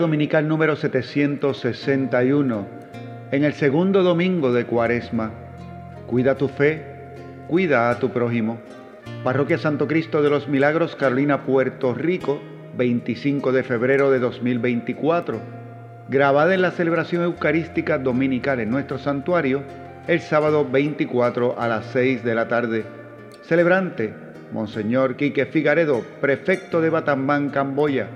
Dominical número 761. En el segundo domingo de Cuaresma. Cuida tu fe, cuida a tu prójimo. Parroquia Santo Cristo de los Milagros, Carolina, Puerto Rico, 25 de febrero de 2024. Grabada en la celebración eucarística dominical en nuestro santuario, el sábado 24 a las 6 de la tarde. Celebrante, Monseñor Quique Figaredo, prefecto de Batambán, Camboya.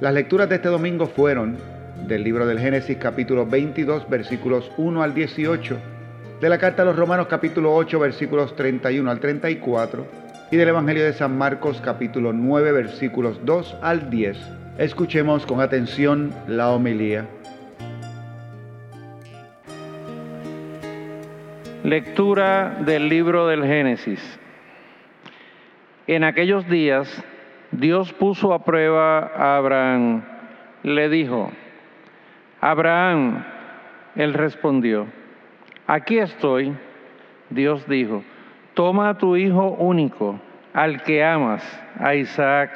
Las lecturas de este domingo fueron del libro del Génesis capítulo 22 versículos 1 al 18, de la carta a los Romanos capítulo 8 versículos 31 al 34 y del Evangelio de San Marcos capítulo 9 versículos 2 al 10. Escuchemos con atención la homilía. Lectura del libro del Génesis. En aquellos días Dios puso a prueba a Abraham. Le dijo, Abraham, él respondió, aquí estoy. Dios dijo, toma a tu hijo único, al que amas, a Isaac,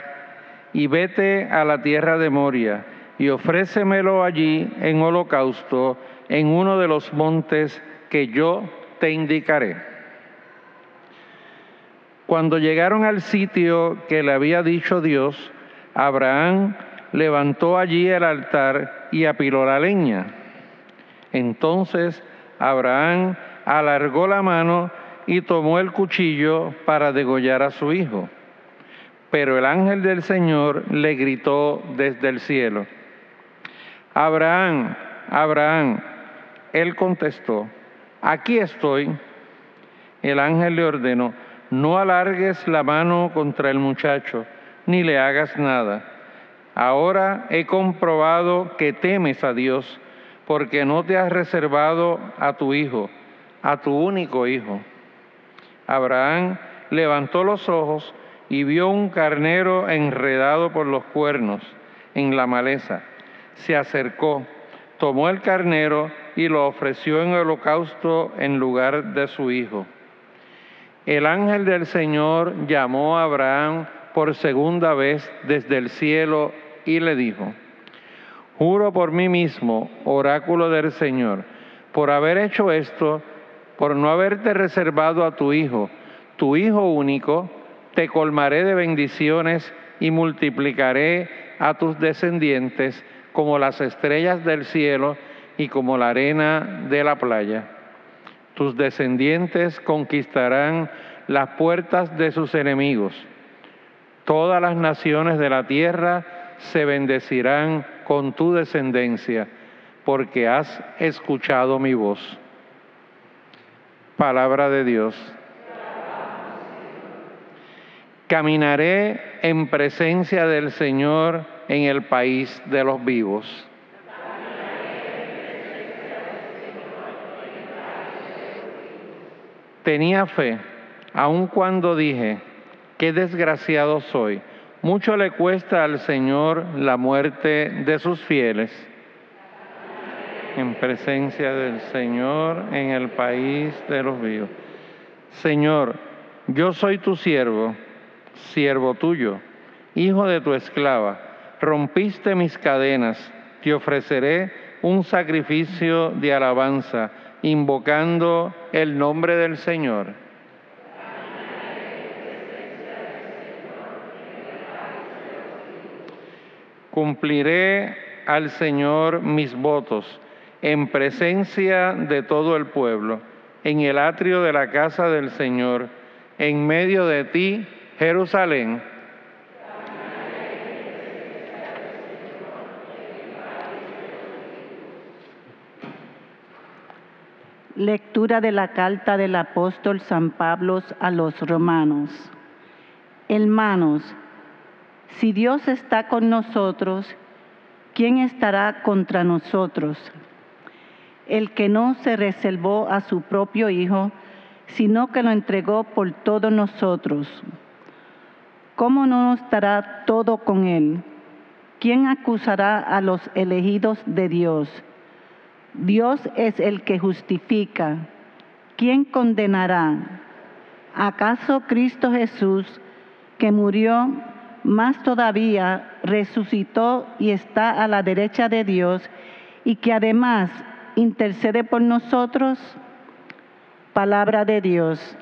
y vete a la tierra de Moria, y ofrécemelo allí en holocausto en uno de los montes que yo te indicaré. Cuando llegaron al sitio que le había dicho Dios, Abraham levantó allí el altar y apiló la leña. Entonces Abraham alargó la mano y tomó el cuchillo para degollar a su hijo. Pero el ángel del Señor le gritó desde el cielo, Abraham, Abraham, él contestó, aquí estoy. El ángel le ordenó, no alargues la mano contra el muchacho, ni le hagas nada. Ahora he comprobado que temes a Dios, porque no te has reservado a tu hijo, a tu único hijo. Abraham levantó los ojos y vio un carnero enredado por los cuernos en la maleza. Se acercó, tomó el carnero y lo ofreció en holocausto en lugar de su hijo. El ángel del Señor llamó a Abraham por segunda vez desde el cielo y le dijo, Juro por mí mismo, oráculo del Señor, por haber hecho esto, por no haberte reservado a tu hijo, tu hijo único, te colmaré de bendiciones y multiplicaré a tus descendientes como las estrellas del cielo y como la arena de la playa. Tus descendientes conquistarán las puertas de sus enemigos. Todas las naciones de la tierra se bendecirán con tu descendencia, porque has escuchado mi voz. Palabra de Dios. Caminaré en presencia del Señor en el país de los vivos. Tenía fe, aun cuando dije, qué desgraciado soy. Mucho le cuesta al Señor la muerte de sus fieles. En presencia del Señor en el país de los vivos. Señor, yo soy tu siervo, siervo tuyo, hijo de tu esclava. Rompiste mis cadenas, te ofreceré un sacrificio de alabanza invocando el nombre del Señor. Cumpliré al Señor mis votos en presencia de todo el pueblo, en el atrio de la casa del Señor, en medio de ti, Jerusalén Lectura de la carta del apóstol San Pablo a los romanos. Hermanos, si Dios está con nosotros, ¿quién estará contra nosotros? El que no se reservó a su propio Hijo, sino que lo entregó por todos nosotros. ¿Cómo no estará todo con Él? ¿Quién acusará a los elegidos de Dios? Dios es el que justifica. ¿Quién condenará? ¿Acaso Cristo Jesús, que murió, más todavía resucitó y está a la derecha de Dios y que además intercede por nosotros? Palabra de Dios.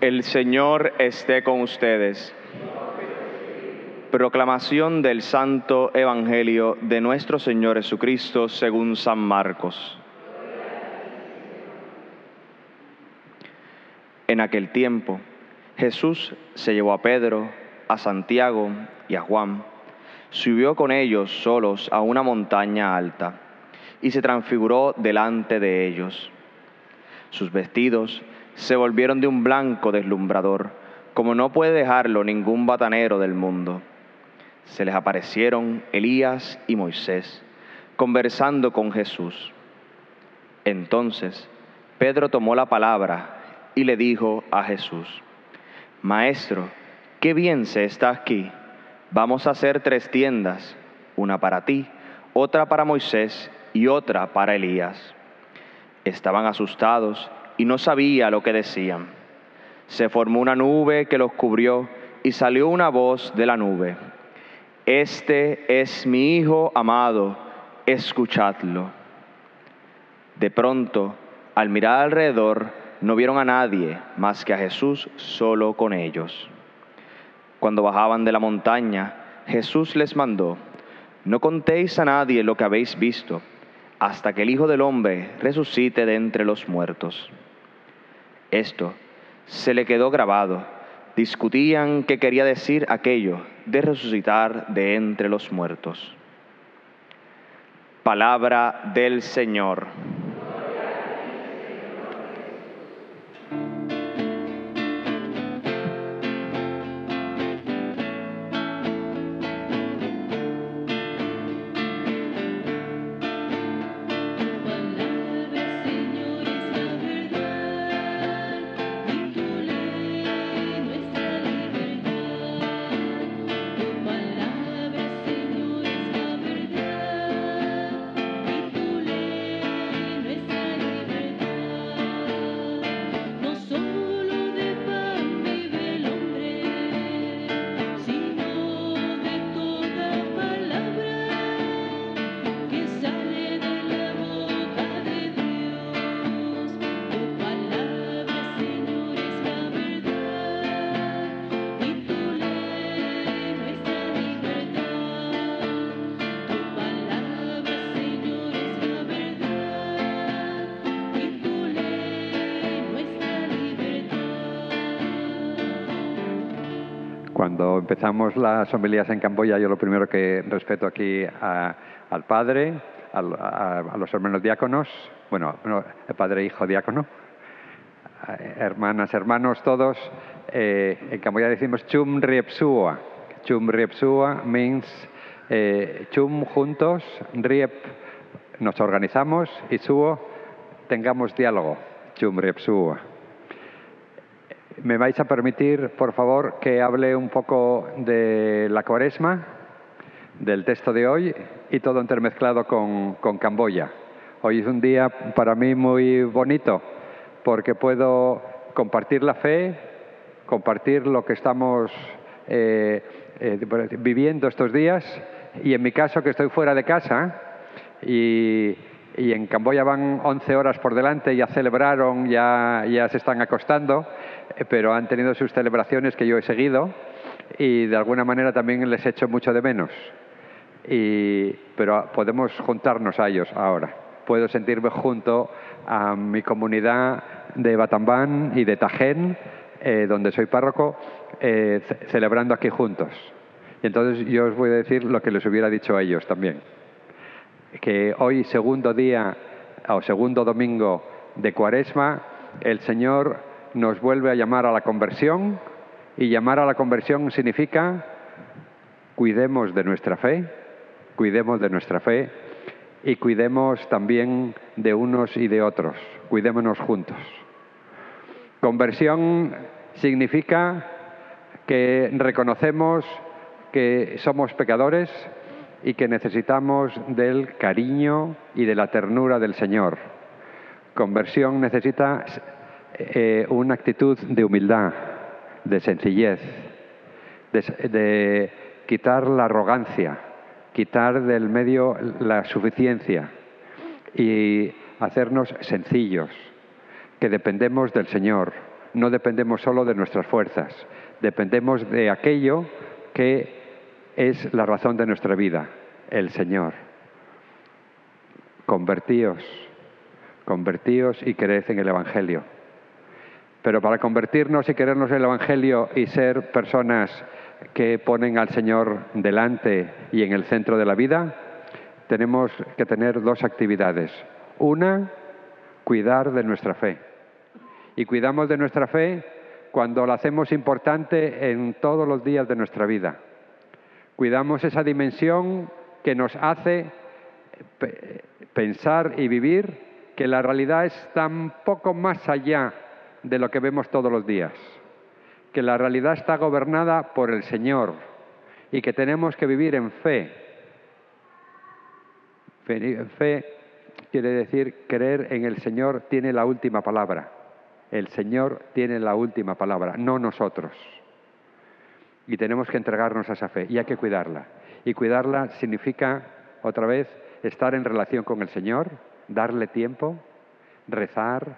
El Señor esté con ustedes. Proclamación del Santo Evangelio de nuestro Señor Jesucristo según San Marcos. En aquel tiempo, Jesús se llevó a Pedro, a Santiago y a Juan, subió con ellos solos a una montaña alta y se transfiguró delante de ellos. Sus vestidos se volvieron de un blanco deslumbrador, como no puede dejarlo ningún batanero del mundo. Se les aparecieron Elías y Moisés, conversando con Jesús. Entonces Pedro tomó la palabra y le dijo a Jesús, Maestro, qué bien se está aquí. Vamos a hacer tres tiendas, una para ti, otra para Moisés y otra para Elías. Estaban asustados y no sabía lo que decían. Se formó una nube que los cubrió y salió una voz de la nube. Este es mi Hijo amado, escuchadlo. De pronto, al mirar alrededor, no vieron a nadie más que a Jesús solo con ellos. Cuando bajaban de la montaña, Jesús les mandó, no contéis a nadie lo que habéis visto, hasta que el Hijo del Hombre resucite de entre los muertos. Esto se le quedó grabado. Discutían qué quería decir aquello de resucitar de entre los muertos. Palabra del Señor. Cuando empezamos las homilías en Camboya, yo lo primero que respeto aquí al padre, a, los hermanos diáconos, bueno, el padre e hijo diácono, hermanas, hermanos todos. Eh, en Camboya decimos chum riepsua. Chum riepsua means eh, chum juntos, riep nos organizamos y suo tengamos diálogo. Chum riepsua. ¿Me vais a permitir, por favor, que hable un poco de la cuaresma, del texto de hoy y todo intermezclado con, Camboya? Hoy es un día para mí muy bonito porque puedo compartir la fe, compartir lo que estamos eh, eh, viviendo estos días y en mi caso que estoy fuera de casa y, en Camboya van 11 horas por delante, ya celebraron, ya, se están acostando, pero han tenido sus celebraciones que yo he seguido y de alguna manera también les echo mucho de menos. Y, pero podemos juntarnos a ellos ahora. Puedo sentirme junto a mi comunidad de Batambán y de Tajén, eh, donde soy párroco, eh, celebrando aquí juntos. Y entonces yo os voy a decir lo que les hubiera dicho a ellos también que hoy, segundo día o segundo domingo de Cuaresma, el Señor nos vuelve a llamar a la conversión y llamar a la conversión significa cuidemos de nuestra fe, cuidemos de nuestra fe y cuidemos también de unos y de otros, cuidémonos juntos. Conversión significa que reconocemos que somos pecadores, y que necesitamos del cariño y de la ternura del Señor. Conversión necesita eh, una actitud de humildad, de sencillez, de, quitar la arrogancia, quitar del medio la suficiencia y hacernos sencillos, que dependemos del Señor, no dependemos solo de nuestras fuerzas, dependemos de aquello que es la razón de nuestra vida, el Señor. Convertíos, convertíos y creed en el Evangelio. Pero para convertirnos y querernos el Evangelio y ser personas que ponen al Señor delante y en el centro de la vida, tenemos que tener dos actividades. Una, cuidar de nuestra fe. Y cuidamos de nuestra fe cuando la hacemos importante en todos los días de nuestra vida cuidamos esa dimensión que nos hace pensar y vivir que la realidad es tan poco más allá de lo que vemos todos los días, que la realidad está gobernada por el Señor y que tenemos que vivir en fe. Fe quiere decir creer en el Señor tiene la última palabra. El Señor tiene la última palabra, no nosotros y tenemos que entregarnos a esa fe y hay que cuidarla. Y cuidarla significa, otra vez, estar en relación con el Señor, darle tiempo, rezar,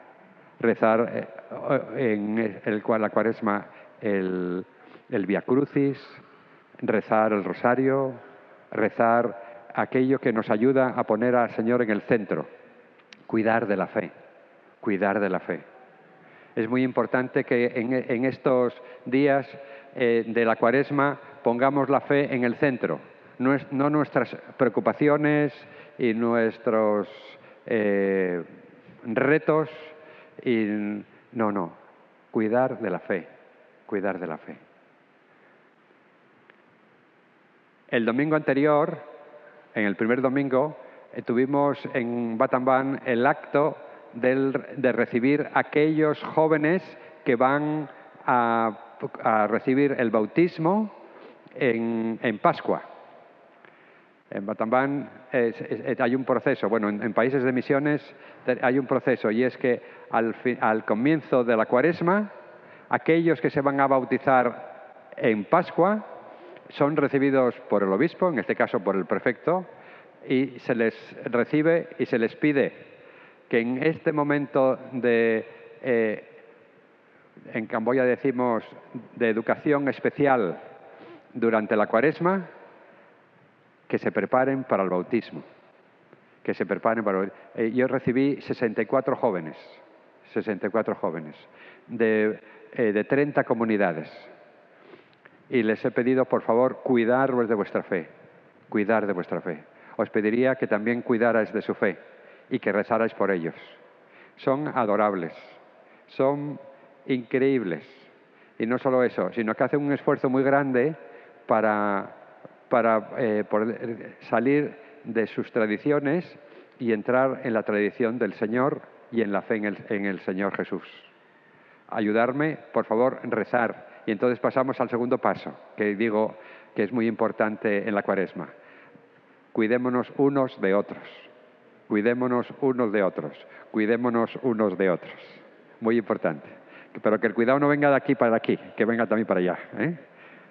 rezar eh, en el, la cuaresma el, el Via Crucis, rezar el rosario, rezar aquello que nos ayuda a poner al Señor en el centro, cuidar de la fe, cuidar de la fe. Es muy importante que en, en estos días eh, de la cuaresma pongamos la fe en el centro, no, nuestras preocupaciones y nuestros eh, retos, y, no, no, cuidar de la fe, cuidar de la fe. El domingo anterior, en el primer domingo, eh, tuvimos en Batambán el acto de recibir aquellos jóvenes que van a a recibir el bautismo en, Pascua. En Batambán hay un proceso, bueno, en, países de misiones hay un proceso y es que al, al comienzo de la cuaresma, aquellos que se van a bautizar en Pascua son recibidos por el obispo, en este caso por el prefecto, y se les recibe y se les pide que en este momento de eh, en Camboya decimos de educación especial durante la cuaresma, que se preparen para el bautismo. Que se preparen para eh, Yo recibí 64 jóvenes, 64 jóvenes, de, eh, de 30 comunidades. Y les he pedido, por favor, cuidaros de vuestra fe, cuidar de vuestra fe. Os pediría que también cuidarais de su fe y que rezarais por ellos. Son adorables, son increíbles. Y no solo eso, sino que hacen un esfuerzo muy grande para, para eh, poder salir de sus tradiciones y entrar en la tradición del Señor y en la fe en el, en el Señor Jesús. Ayudarme, por favor, rezar. Y entonces pasamos al segundo paso, que digo que es muy importante en la cuaresma. Cuidémonos unos de otros. Cuidémonos unos de otros. Cuidémonos unos de otros. Muy importante pero que el cuidado no venga de aquí para aquí, que venga también para allá. ¿eh?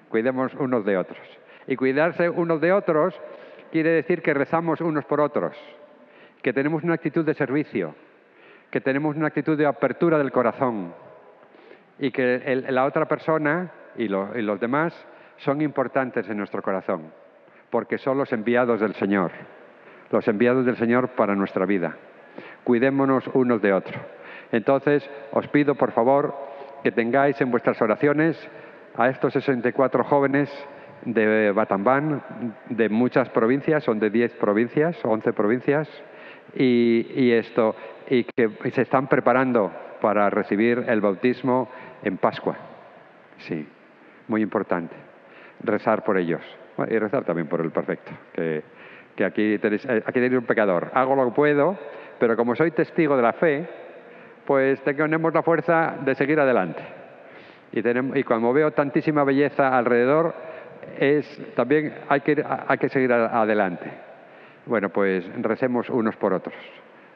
Cuidemos unos de otros. Y cuidarse unos de otros quiere decir que rezamos unos por otros, que tenemos una actitud de servicio, que tenemos una actitud de apertura del corazón y que la otra persona y los demás son importantes en nuestro corazón, porque son los enviados del Señor, los enviados del Señor para nuestra vida. Cuidémonos unos de otros. Entonces, os pido, por favor, que tengáis en vuestras oraciones a estos 64 jóvenes de Batambán, de muchas provincias, son de 10 provincias, 11 provincias, y, y esto, y que se están preparando para recibir el bautismo en Pascua. Sí, muy importante. Rezar por ellos. Y rezar también por el perfecto, que, aquí, tenéis, eh, aquí tenéis un pecador. Hago lo que puedo, pero como soy testigo de la fe, pues tenemos la fuerza de seguir adelante. Y, tenemos, y cuando veo tantísima belleza alrededor, es, también hay que, hay que seguir adelante. Bueno, pues recemos unos por otros,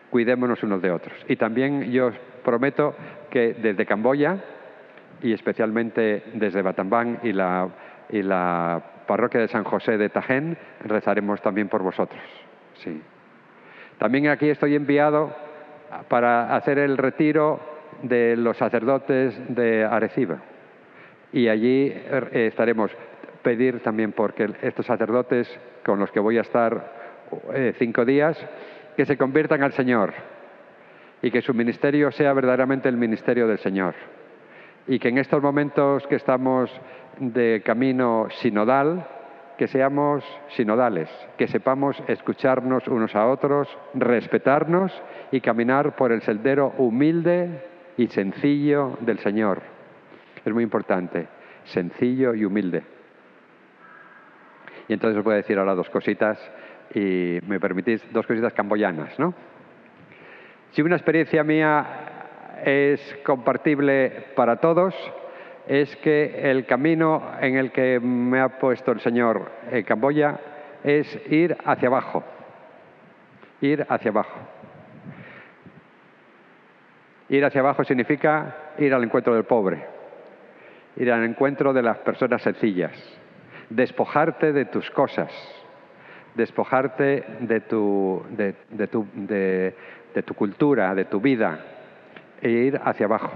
cuidémonos unos de otros. Y también yo os prometo que desde Camboya, y especialmente desde Batambán y la, y la parroquia de San José de Tajén, rezaremos también por vosotros. Sí. También aquí estoy enviado para hacer el retiro de los sacerdotes de Arecibo. Y allí eh, estaremos. Pedir también porque estos sacerdotes con los que voy a estar eh, cinco días, que se conviertan al Señor y que su ministerio sea verdaderamente el ministerio del Señor. Y que en estos momentos que estamos de camino sinodal, que seamos sinodales, que sepamos escucharnos unos a otros, respetarnos y caminar por el sendero humilde y sencillo del Señor. Es muy importante, sencillo y humilde. Y entonces os voy a decir ahora dos cositas y me permitís dos cositas camboyanas, ¿no? Si una experiencia mía es compartible para todos, es que el camino en el que me ha puesto el Señor Camboya es ir hacia abajo, ir hacia abajo. Ir hacia abajo significa ir al encuentro del pobre, ir al encuentro de las personas sencillas, despojarte de tus cosas, despojarte de tu, cultura, de tu vida, e ir hacia abajo.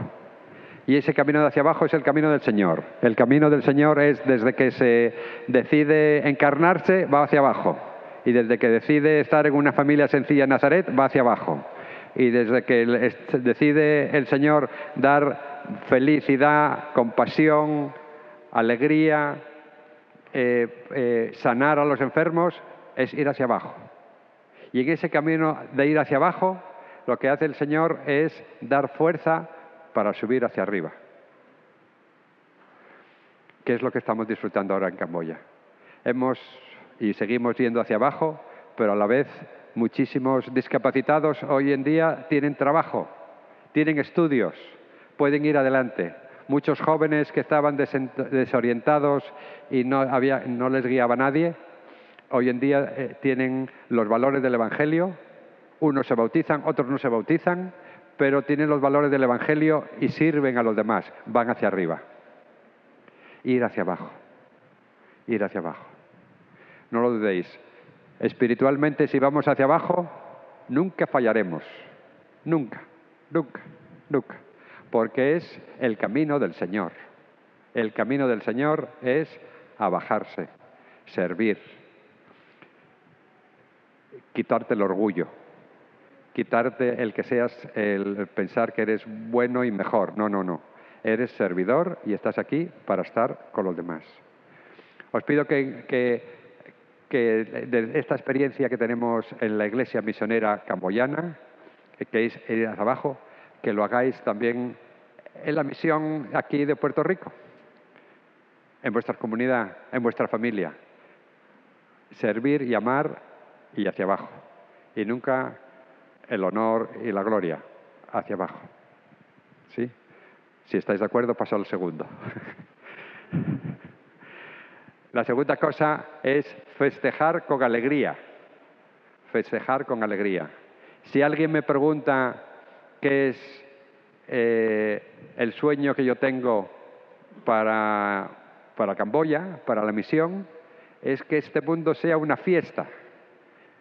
Y ese camino de hacia abajo es el camino del Señor. El camino del Señor es desde que se decide encarnarse, va hacia abajo. Y desde que decide estar en una familia sencilla en Nazaret, va hacia abajo. Y desde que decide el Señor dar felicidad, compasión, alegría, eh, eh, sanar a los enfermos, es ir hacia abajo. Y en ese camino de ir hacia abajo, lo que hace el Señor es dar fuerza para subir hacia arriba. ¿Qué es lo que estamos disfrutando ahora en Camboya? Hemos y seguimos yendo hacia abajo, pero a la vez muchísimos discapacitados hoy en día tienen trabajo, tienen estudios, pueden ir adelante. Muchos jóvenes que estaban desorientados y no, había, no les guiaba nadie, hoy en día eh, tienen los valores del Evangelio, unos se bautizan, otros no se bautizan, pero tienen los valores del Evangelio y sirven a los demás, van hacia arriba. Ir hacia abajo, ir hacia abajo. No lo dudéis. Espiritualmente, si vamos hacia abajo, nunca fallaremos. Nunca, nunca, nunca. Porque es el camino del Señor. El camino del Señor es abajarse, servir, quitarte el orgullo, quitarte el que seas, el pensar que eres bueno y mejor. No, no, no. Eres servidor y estás aquí para estar con los demás. Os pido que, que, de esta experiencia que tenemos en la iglesia misionera camboyana, que es hacia abajo, que lo hagáis también en la misión aquí de Puerto Rico, en vuestra comunidad, en vuestra familia. Servir y amar y hacia abajo. Y nunca el honor y la gloria hacia abajo. ¿Sí? Si estáis de acuerdo, paso al segundo. La segunda cosa es festejar con alegría. Festejar con alegría. Si alguien me pregunta qué es eh, el sueño que yo tengo para, para Camboya, para la misión, es que este mundo sea una fiesta.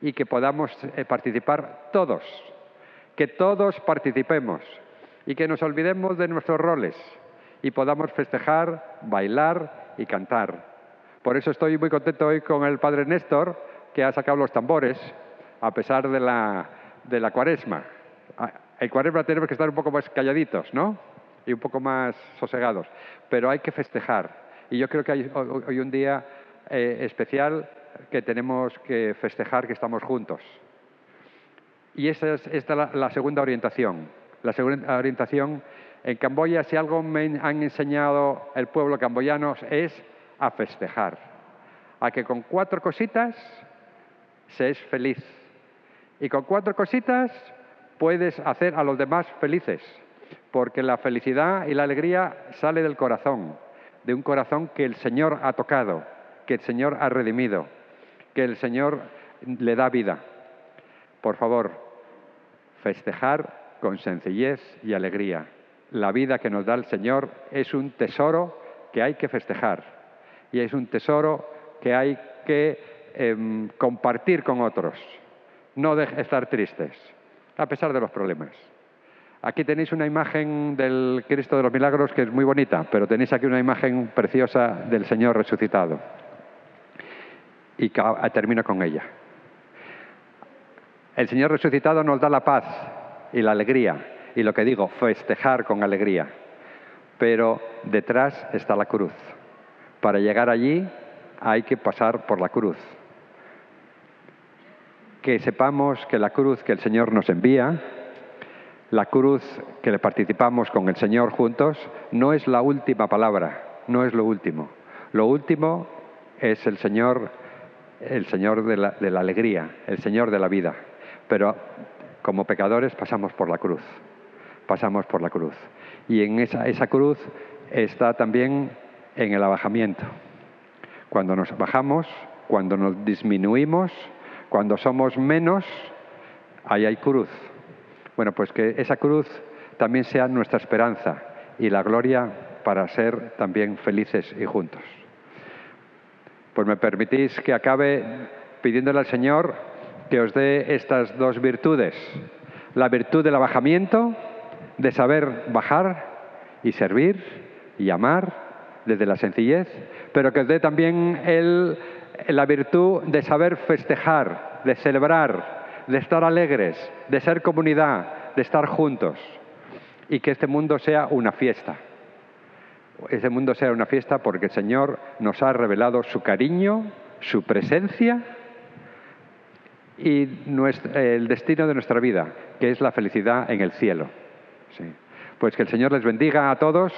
y que podamos eh, participar todos, que todos participemos y que nos olvidemos de nuestros roles y podamos festejar, bailar y cantar. Por eso estoy muy contento hoy con el Padre Néstor, que ha sacado los tambores, a pesar de la, de la cuaresma. En cuaresma tenemos que estar un poco más calladitos, ¿no? Y un poco más sosegados. Pero hay que festejar. Y yo creo que hay hoy un día eh, especial que tenemos que festejar que estamos juntos. Y esa es la, la segunda orientación. La segunda orientación en Camboya, si algo me han enseñado el pueblo camboyano es a festejar. A que con cuatro cositas se es feliz. Y con cuatro cositas puedes hacer a los demás felices, porque la felicidad y la alegría sale del corazón, de un corazón que el Señor ha tocado, que el Señor ha redimido, que el Señor le da vida. Por favor, festejar con sencillez y alegría. La vida que nos da el Señor es un tesoro que hay que festejar y es un tesoro que hay que Em, compartir con otros, no estar tristes, a pesar de los problemas. Aquí tenéis una imagen del Cristo de los Milagros que es muy bonita, pero tenéis aquí una imagen preciosa del Señor resucitado. Y termino con ella. El Señor resucitado nos da la paz y la alegría, y lo que digo, festejar con alegría. Pero detrás está la cruz. Para llegar allí hay que pasar por la cruz que sepamos que la cruz que el Señor nos envía, la cruz que le participamos con el Señor juntos, no es la última palabra, no es lo último. Lo último es el Señor, el Señor de la, de la alegría, el Señor de la vida. Pero como pecadores pasamos por la cruz, pasamos por la cruz. Y en esa, esa cruz está también en el abajamiento. Cuando nos bajamos, cuando nos disminuimos, cuando somos menos, ahí hay cruz. Bueno, pues que esa cruz también sea nuestra esperanza y la gloria para ser también felices y juntos. Pues me permitís que acabe pidiéndole al Señor que os dé estas dos virtudes. La virtud del abajamiento, de saber bajar y servir y amar desde la sencillez, pero que os dé también el la virtud de saber festejar, de celebrar, de estar alegres, de ser comunidad, de estar juntos. Y que este mundo sea una fiesta. Este mundo sea una fiesta porque el Señor nos ha revelado su cariño, su presencia y el destino de nuestra vida, que es la felicidad en el cielo. Pues que el Señor les bendiga a todos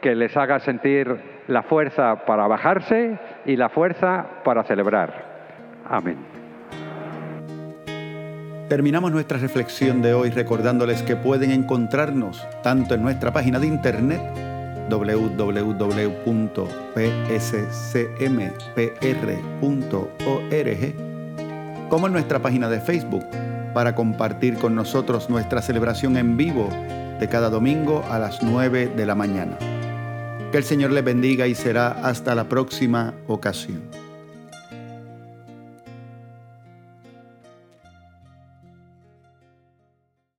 que les haga sentir la fuerza para bajarse y la fuerza para celebrar. Amén. Terminamos nuestra reflexión de hoy recordándoles que pueden encontrarnos tanto en nuestra página de internet www.pscmpr.org como en nuestra página de Facebook para compartir con nosotros nuestra celebración en vivo de cada domingo a las 9 de la mañana. Que el Señor le bendiga y será hasta la próxima ocasión.